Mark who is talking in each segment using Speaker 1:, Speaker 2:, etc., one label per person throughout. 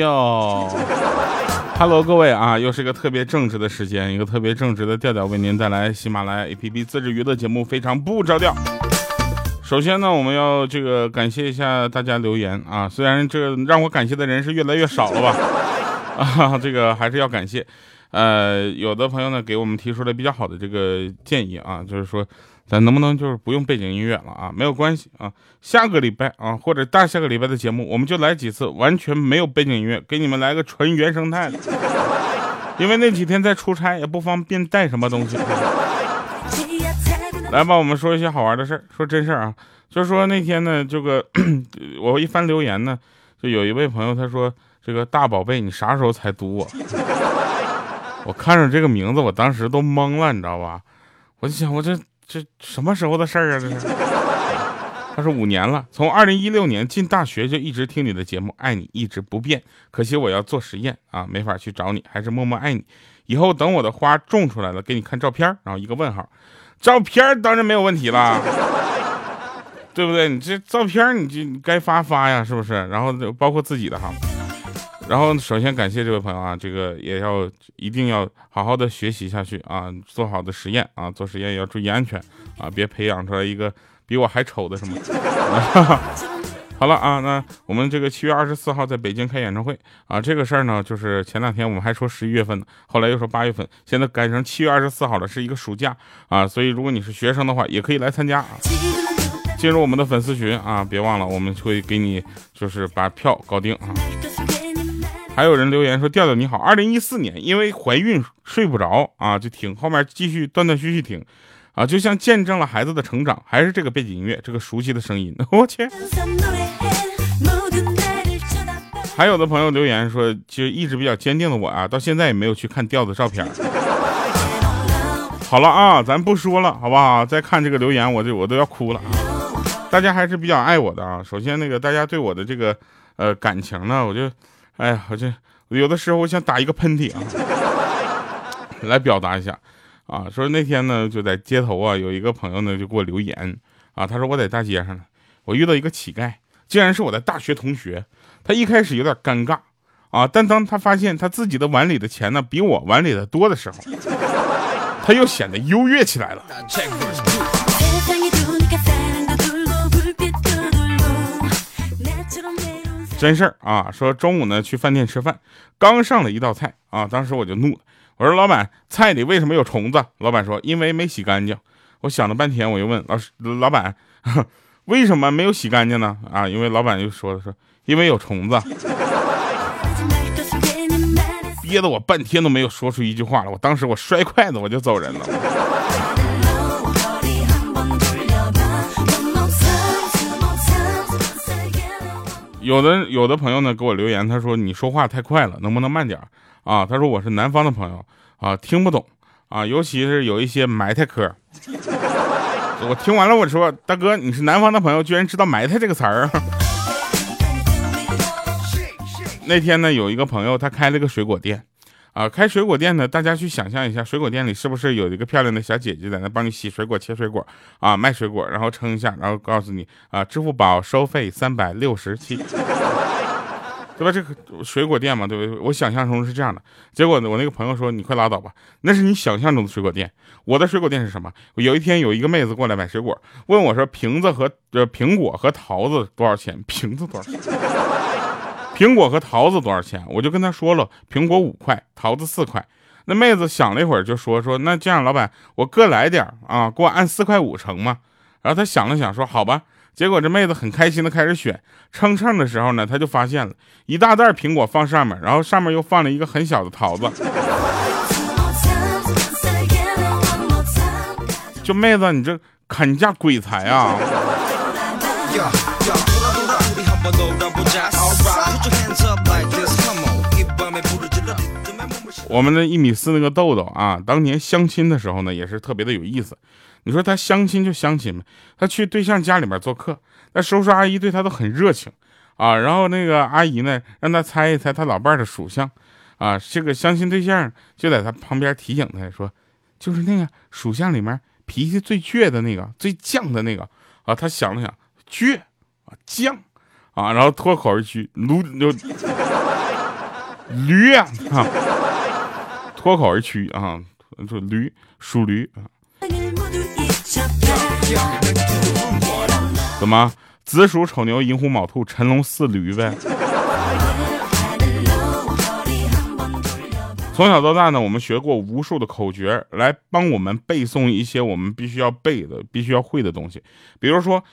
Speaker 1: 调。Hello，各位啊，又是一个特别正直的时间，一个特别正直的调调为您带来喜马拉雅 APP 自制娱乐节目，非常不着调。首先呢，我们要这个感谢一下大家留言啊，虽然这让我感谢的人是越来越少了吧，啊，这个还是要感谢。呃，有的朋友呢给我们提出了比较好的这个建议啊，就是说咱能不能就是不用背景音乐了啊？没有关系啊，下个礼拜啊或者大下个礼拜的节目，我们就来几次完全没有背景音乐，给你们来个纯原生态的。因为那几天在出差，也不方便带什么东西。来吧，我们说一些好玩的事儿，说真事儿啊，就是说那天呢，这个我一翻留言呢，就有一位朋友他说：“这个大宝贝，你啥时候才读我？” 我看着这个名字，我当时都懵了，你知道吧？我就想，我这这什么时候的事儿啊？这是？他说五年了，从二零一六年进大学就一直听你的节目，爱你一直不变。可惜我要做实验啊，没法去找你，还是默默爱你。以后等我的花种出来了，给你看照片，然后一个问号。照片当然没有问题了，对不对？你这照片你就该发发呀，是不是？然后包括自己的哈。然后首先感谢这位朋友啊，这个也要一定要好好的学习下去啊，做好的实验啊，做实验也要注意安全啊，别培养出来一个比我还丑的什么。好了啊，那我们这个七月二十四号在北京开演唱会啊，这个事儿呢，就是前两天我们还说十一月份呢，后来又说八月份，现在改成七月二十四号了，是一个暑假啊，所以如果你是学生的话，也可以来参加啊。进入我们的粉丝群啊，别忘了我们会给你就是把票搞定啊。还有人留言说调调你好，二零一四年因为怀孕睡不着啊，就听后面继续断断续续听。啊，就像见证了孩子的成长，还是这个背景音乐，这个熟悉的声音，我去。还有的朋友留言说，其实一直比较坚定的我啊，到现在也没有去看调的照片。好了啊，咱不说了，好不好？再看这个留言，我就我都要哭了啊！大家还是比较爱我的啊。首先那个大家对我的这个呃感情呢，我就哎呀，我这有的时候我想打一个喷嚏啊，来表达一下。啊，说那天呢，就在街头啊，有一个朋友呢，就给我留言啊，他说我在大街上呢，我遇到一个乞丐，竟然是我的大学同学。他一开始有点尴尬啊，但当他发现他自己的碗里的钱呢，比我碗里的多的时候，他又显得优越起来了。真事儿啊，说中午呢去饭店吃饭，刚上了一道菜啊，当时我就怒了。我说老板，菜里为什么有虫子？老板说因为没洗干净。我想了半天，我又问老师老板，为什么没有洗干净呢？啊，因为老板又说了说因为有虫子，憋得我半天都没有说出一句话来。我当时我摔筷子我就走人了。有的有的朋友呢给我留言，他说你说话太快了，能不能慢点？啊，他说我是南方的朋友啊，听不懂啊，尤其是有一些埋汰嗑。我听完了，我说大哥，你是南方的朋友，居然知道埋汰这个词儿。那天呢，有一个朋友他开了个水果店，啊，开水果店呢，大家去想象一下，水果店里是不是有一个漂亮的小姐姐在那帮你洗水果、切水果啊，卖水果，然后称一下，然后告诉你啊，支付宝收费三百六十七。对吧？这个水果店嘛，对不对？我想象中是这样的。结果呢，我那个朋友说：“你快拉倒吧，那是你想象中的水果店。我的水果店是什么？有一天有一个妹子过来买水果，问我说：瓶子和呃苹果和桃子多少钱？瓶子多少钱？苹果和桃子多少钱？我就跟他说了，苹果五块，桃子四块。那妹子想了一会儿，就说：说那这样，老板，我各来点啊，给我按四块五成吗？然后他想了想，说：好吧。”结果这妹子很开心的开始选，称称的时候呢，他就发现了一大袋苹果放上面，然后上面又放了一个很小的桃子。就妹子，你这砍价鬼才啊！我们的一米四那个豆豆啊，当年相亲的时候呢，也是特别的有意思。你说他相亲就相亲呗，他去对象家里面做客，那叔叔阿姨对他都很热情啊。然后那个阿姨呢，让他猜一猜他老伴的属相啊。这个相亲对象就在他旁边提醒他说，就是那个属相里面脾气最倔的那个，最犟的那个啊。他想了想，倔啊犟啊，然后脱口而出，驴就驴啊，脱口而出啊，说驴属驴啊。怎么？子鼠丑牛寅虎卯兔辰龙巳驴呗。从小到大呢，我们学过无数的口诀，来帮我们背诵一些我们必须要背的、必须要会的东西。比如说，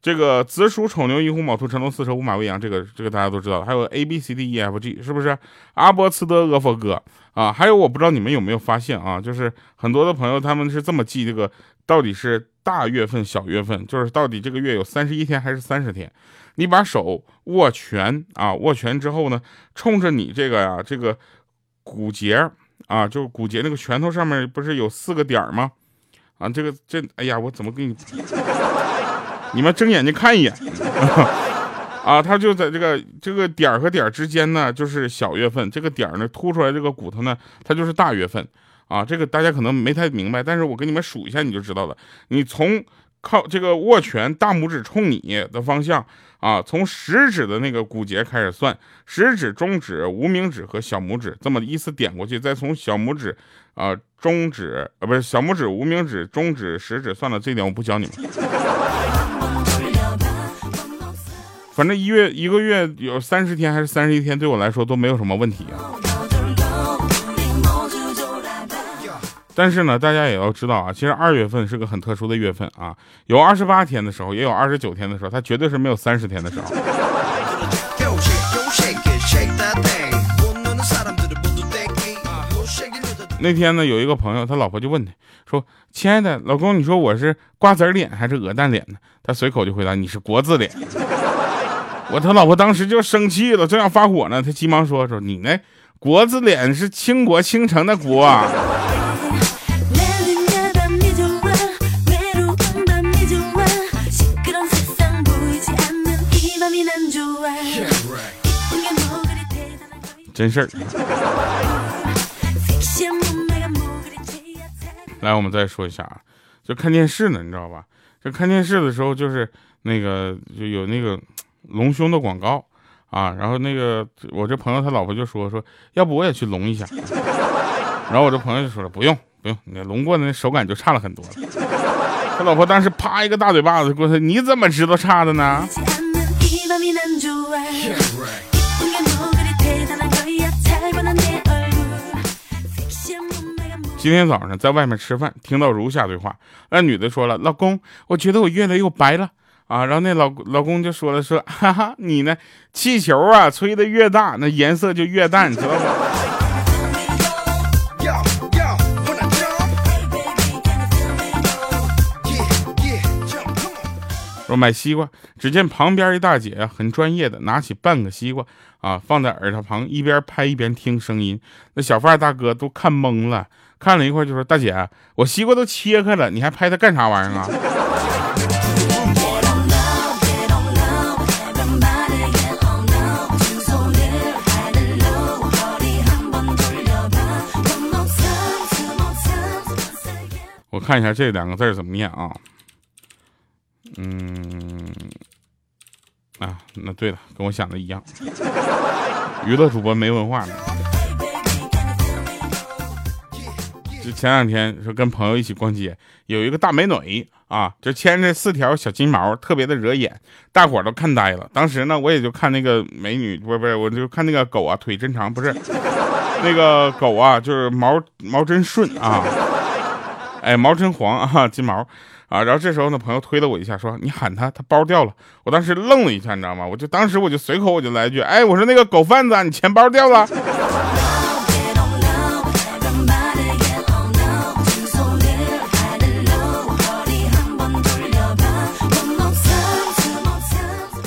Speaker 1: 这个子鼠丑牛寅虎卯兔辰龙巳蛇午马未羊，这个这个大家都知道。还有 A B C D E F G，是不是？阿波茨德阿佛哥啊？还有我不知道你们有没有发现啊？就是很多的朋友他们是这么记这个，到底是大月份、小月份，就是到底这个月有三十一天还是三十天？你把手握拳啊，握拳之后呢，冲着你这个呀，这个。骨节啊，就是骨节那个拳头上面不是有四个点吗？啊，这个这，哎呀，我怎么给你？你们睁眼睛看一眼 啊，它就在这个这个点和点之间呢，就是小月份。这个点呢凸出来这个骨头呢，它就是大月份啊。这个大家可能没太明白，但是我给你们数一下，你就知道了。你从靠这个握拳，大拇指冲你的方向。啊，从食指的那个骨节开始算，食指、中指、无名指和小拇指这么依次点过去，再从小拇指、啊中指啊不是小拇指、无名指、中指、食指算了，这点我不教你们。反正一月一个月有三十天还是三十一天，对我来说都没有什么问题啊。但是呢，大家也要知道啊，其实二月份是个很特殊的月份啊，有二十八天的时候，也有二十九天的时候，它绝对是没有三十天的时候。那天呢，有一个朋友，他老婆就问他，说：“亲爱的老公，你说我是瓜子脸还是鹅蛋脸呢？”他随口就回答：“你是国字脸。”我他老婆当时就生气了，正要发火呢，他急忙说：“说你那国字脸是倾国倾城的国。”真事儿。来，我们再说一下啊，就看电视呢，你知道吧？就看电视的时候，就是那个就有那个隆胸的广告啊，然后那个我这朋友他老婆就说说，要不我也去隆一下。然后我这朋友就说了，不用不用，你隆过的那手感就差了很多了。他老婆当时啪一个大嘴巴子过去，你怎么知道差的呢？今天早上在外面吃饭，听到如下对话：那女的说了，老公，我觉得我越来越白了啊。然后那老老公就说了，说哈哈，你呢？气球啊，吹的越大，那颜色就越淡，知道吗？说买西瓜，只见旁边一大姐很专业的拿起半个西瓜啊，放在耳朵旁，一边拍一边听声音。那小贩大哥都看懵了，看了一会儿就说：“大姐，我西瓜都切开了，你还拍它干啥玩意儿啊？”看一下这两个字怎么念啊？嗯，啊，那对了，跟我想的一样。娱乐主播没文化呢。就前两天说跟朋友一起逛街，有一个大美女啊，就牵着四条小金毛，特别的惹眼，大伙都看呆了。当时呢，我也就看那个美女，不是不是，我就看那个狗啊，腿真长，不是那个狗啊，就是毛毛真顺啊，哎，毛真黄啊，金毛。啊，然后这时候呢，朋友推了我一下，说：“你喊他，他包掉了。”我当时愣了一下，你知道吗？我就当时我就随口我就来一句：“哎，我说那个狗贩子，你钱包掉了。”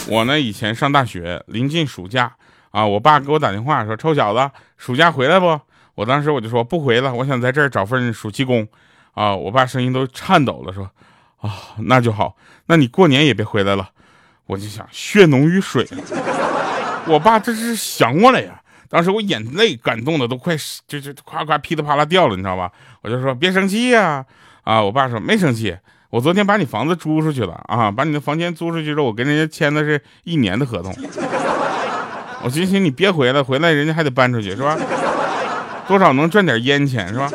Speaker 1: 我呢，以前上大学临近暑假啊，我爸给我打电话说：“臭小子，暑假回来不？”我当时我就说：“不回了，我想在这儿找份暑期工。”啊，我爸声音都颤抖了，说。啊，那就好。那你过年也别回来了。我就想血浓于水。我爸这是想我了呀。当时我眼泪感动的都快就就夸夸噼里啪啦掉了，你知道吧？我就说别生气呀。啊，我爸说没生气。我昨天把你房子租出去了啊，把你的房间租出去之后，我跟人家签的是一年的合同。我心寻你别回来，回来人家还得搬出去，是吧？多少能赚点烟钱，是吧？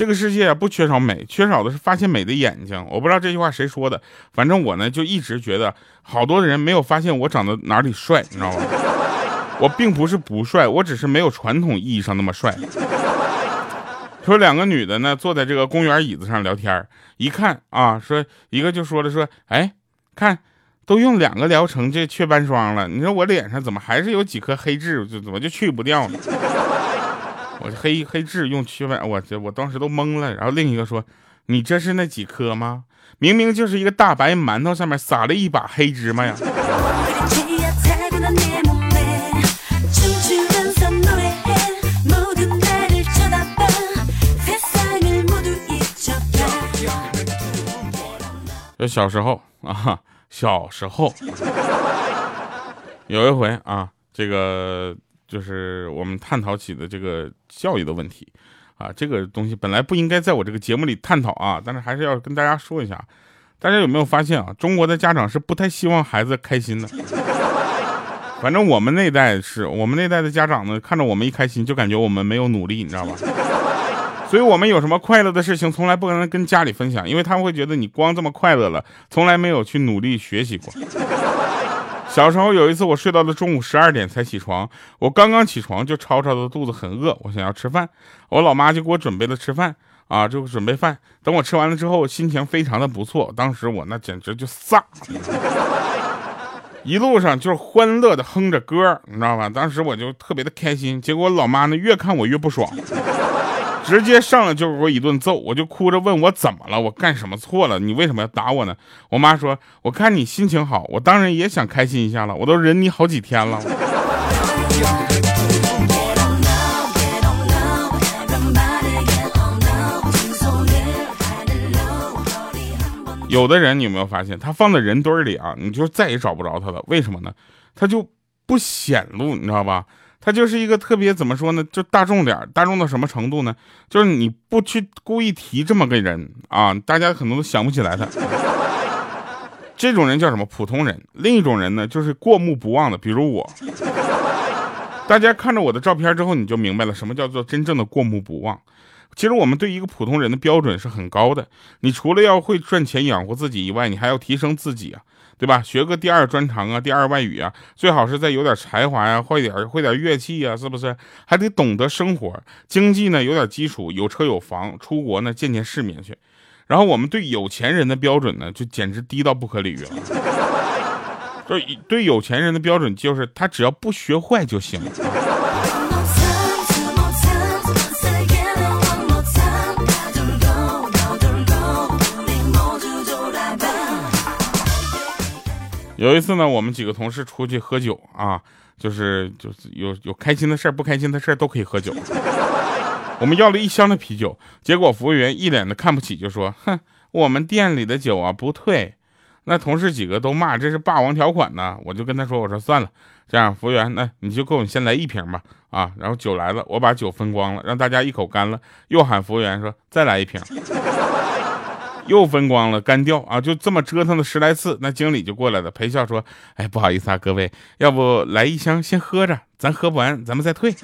Speaker 1: 这个世界，不缺少美，缺少的是发现美的眼睛。我不知道这句话谁说的，反正我呢就一直觉得，好多人没有发现我长得哪里帅，你知道吗？我并不是不帅，我只是没有传统意义上那么帅。说两个女的呢，坐在这个公园椅子上聊天一看啊，说一个就说了说，哎，看都用两个疗程这雀斑霜了，你说我脸上怎么还是有几颗黑痣，就怎么就去不掉呢？我黑黑痣用祛斑，我这我当时都懵了。然后另一个说：“你这是那几颗吗？明明就是一个大白馒头，上面撒了一把黑芝麻呀！”就小时候啊，小时候有一回啊，这个。就是我们探讨起的这个教育的问题，啊，这个东西本来不应该在我这个节目里探讨啊，但是还是要跟大家说一下。大家有没有发现啊？中国的家长是不太希望孩子开心的。反正我们那代是我们那代的家长呢，看着我们一开心，就感觉我们没有努力，你知道吧？所以我们有什么快乐的事情，从来不可能跟家里分享，因为他们会觉得你光这么快乐了，从来没有去努力学习过。小时候有一次，我睡到了中午十二点才起床。我刚刚起床就吵吵的肚子很饿，我想要吃饭。我老妈就给我准备了吃饭啊，就准备饭。等我吃完了之后，心情非常的不错。当时我那简直就飒，一路上就是欢乐的哼着歌，你知道吧？当时我就特别的开心。结果老妈呢，越看我越不爽。直接上来就给我一顿揍，我就哭着问我怎么了，我干什么错了？你为什么要打我呢？我妈说，我看你心情好，我当然也想开心一下了，我都忍你好几天了。有的人你有没有发现，他放在人堆里啊，你就再也找不着他了，为什么呢？他就不显露，你知道吧？他就是一个特别怎么说呢？就大众点大众到什么程度呢？就是你不去故意提这么个人啊，大家可能都想不起来他。这种人叫什么？普通人。另一种人呢，就是过目不忘的，比如我。大家看着我的照片之后，你就明白了什么叫做真正的过目不忘。其实我们对一个普通人的标准是很高的。你除了要会赚钱养活自己以外，你还要提升自己啊。对吧？学个第二专长啊，第二外语啊，最好是再有点才华呀，会点会点乐器呀，是不是？还得懂得生活，经济呢有点基础，有车有房，出国呢见见世面去。然后我们对有钱人的标准呢，就简直低到不可理喻了。就对有钱人的标准就是他只要不学坏就行。有一次呢，我们几个同事出去喝酒啊，就是就是有有开心的事儿，不开心的事儿都可以喝酒。我们要了一箱的啤酒，结果服务员一脸的看不起，就说：“哼，我们店里的酒啊不退。”那同事几个都骂这是霸王条款呢。我就跟他说：“我说算了，这样服务员，那你就给我们先来一瓶吧。”啊，然后酒来了，我把酒分光了，让大家一口干了，又喊服务员说：“再来一瓶。”又分光了，干掉啊！就这么折腾了十来次，那经理就过来了，陪笑说：“哎，不好意思啊，各位，要不来一箱先喝着，咱喝不完咱们再退。”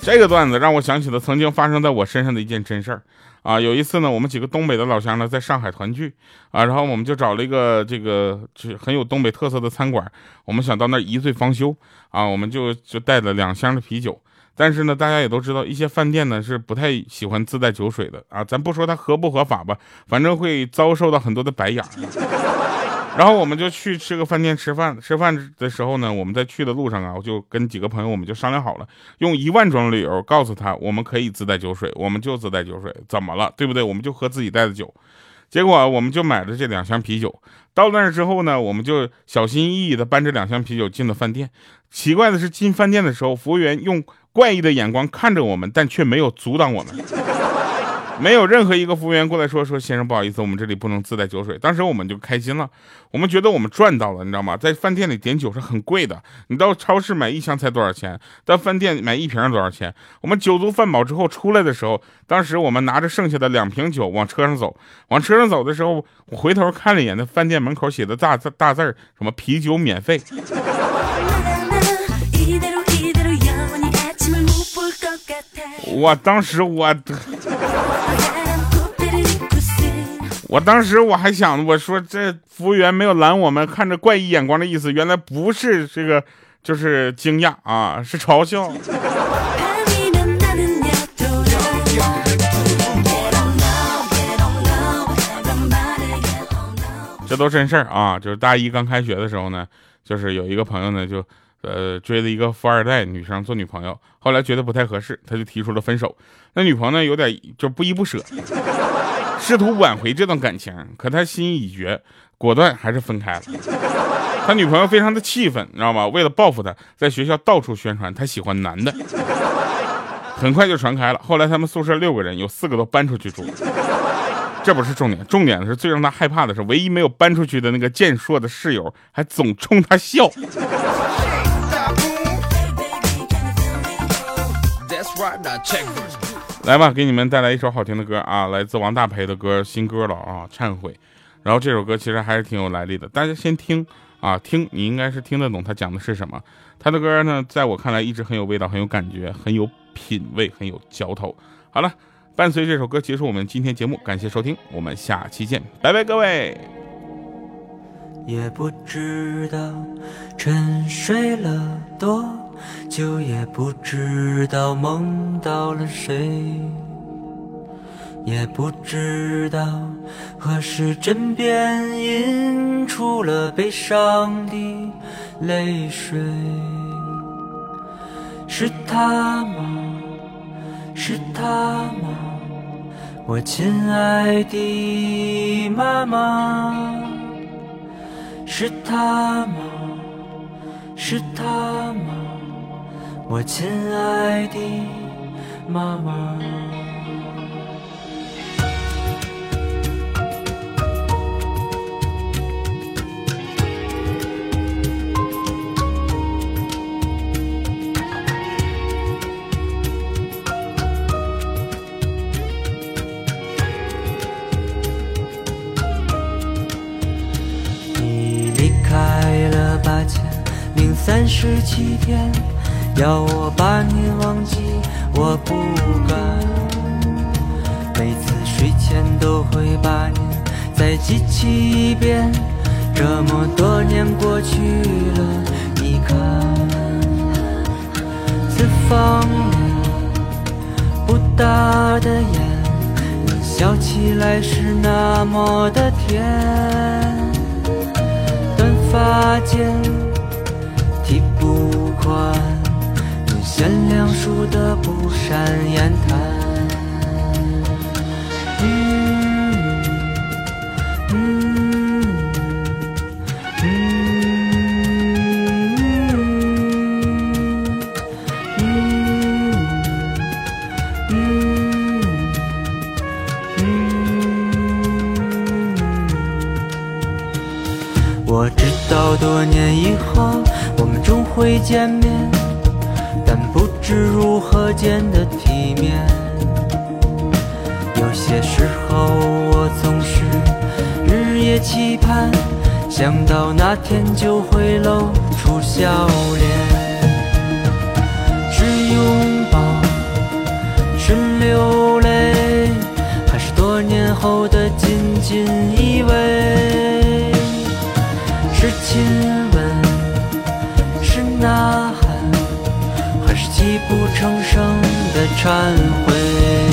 Speaker 1: 这个段子让我想起了曾经发生在我身上的一件真事儿啊！有一次呢，我们几个东北的老乡呢在上海团聚啊，然后我们就找了一个这个就很有东北特色的餐馆，我们想到那儿一醉方休啊，我们就就带了两箱的啤酒。但是呢，大家也都知道，一些饭店呢是不太喜欢自带酒水的啊。咱不说它合不合法吧，反正会遭受到很多的白眼。然后我们就去吃个饭店吃饭，吃饭的时候呢，我们在去的路上啊，我就跟几个朋友，我们就商量好了，用一万种理由告诉他，我们可以自带酒水，我们就自带酒水，怎么了？对不对？我们就喝自己带的酒。结果我们就买了这两箱啤酒，到那儿之后呢，我们就小心翼翼地搬着两箱啤酒进了饭店。奇怪的是，进饭店的时候，服务员用怪异的眼光看着我们，但却没有阻挡我们。没有任何一个服务员过来说说先生不好意思，我们这里不能自带酒水。当时我们就开心了，我们觉得我们赚到了，你知道吗？在饭店里点酒是很贵的，你到超市买一箱才多少钱？到饭店买一瓶多少钱？我们酒足饭饱之后出来的时候，当时我们拿着剩下的两瓶酒往车上走，往车上走的时候，我回头看了一眼那饭店门口写的大字大字什么啤酒免费。我当时我，我当时我还想，我说这服务员没有拦我们，看着怪异眼光的意思，原来不是这个，就是惊讶啊，是嘲笑。这都真事儿啊！就是大一刚开学的时候呢，就是有一个朋友呢就。呃，追了一个富二代女生做女朋友，后来觉得不太合适，他就提出了分手。那女朋友呢，有点就不依不舍，试图挽回这段感情，可他心意已决，果断还是分开了。他女朋友非常的气愤，你知道吗？为了报复他，在学校到处宣传他喜欢男的，很快就传开了。后来他们宿舍六个人，有四个都搬出去住。这不是重点，重点是最让他害怕的是，唯一没有搬出去的那个健硕的室友，还总冲他笑。来吧，给你们带来一首好听的歌啊，来自王大培的歌，新歌了啊，忏悔。然后这首歌其实还是挺有来历的，大家先听啊，听你应该是听得懂他讲的是什么。他的歌呢，在我看来一直很有味道，很有感觉，很有品味，很有嚼头。好了，伴随这首歌结束我们今天节目，感谢收听，我们下期见，拜拜，各位。
Speaker 2: 也不知道沉睡了多。就也不知道梦到了谁，也不知道何时枕边映出了悲伤的泪水。是他吗？是他吗？我亲爱的妈妈。是他吗？是他吗？我亲爱的妈妈。你离开了八千零三十七天。要我把你忘记，我不敢。每次睡前都会把你再记起一遍。这么多年过去了，你看，四方不大的眼，你笑起来是那么的甜。短发间剃不宽。原谅树的不善言谈。嗯嗯嗯嗯嗯嗯我知道多年以后，我们终会见面。是如何见的体面？有些时候我总是日夜期盼，想到那天就会露出笑脸。是拥抱，是流泪，还是多年后的紧紧依偎？忏悔。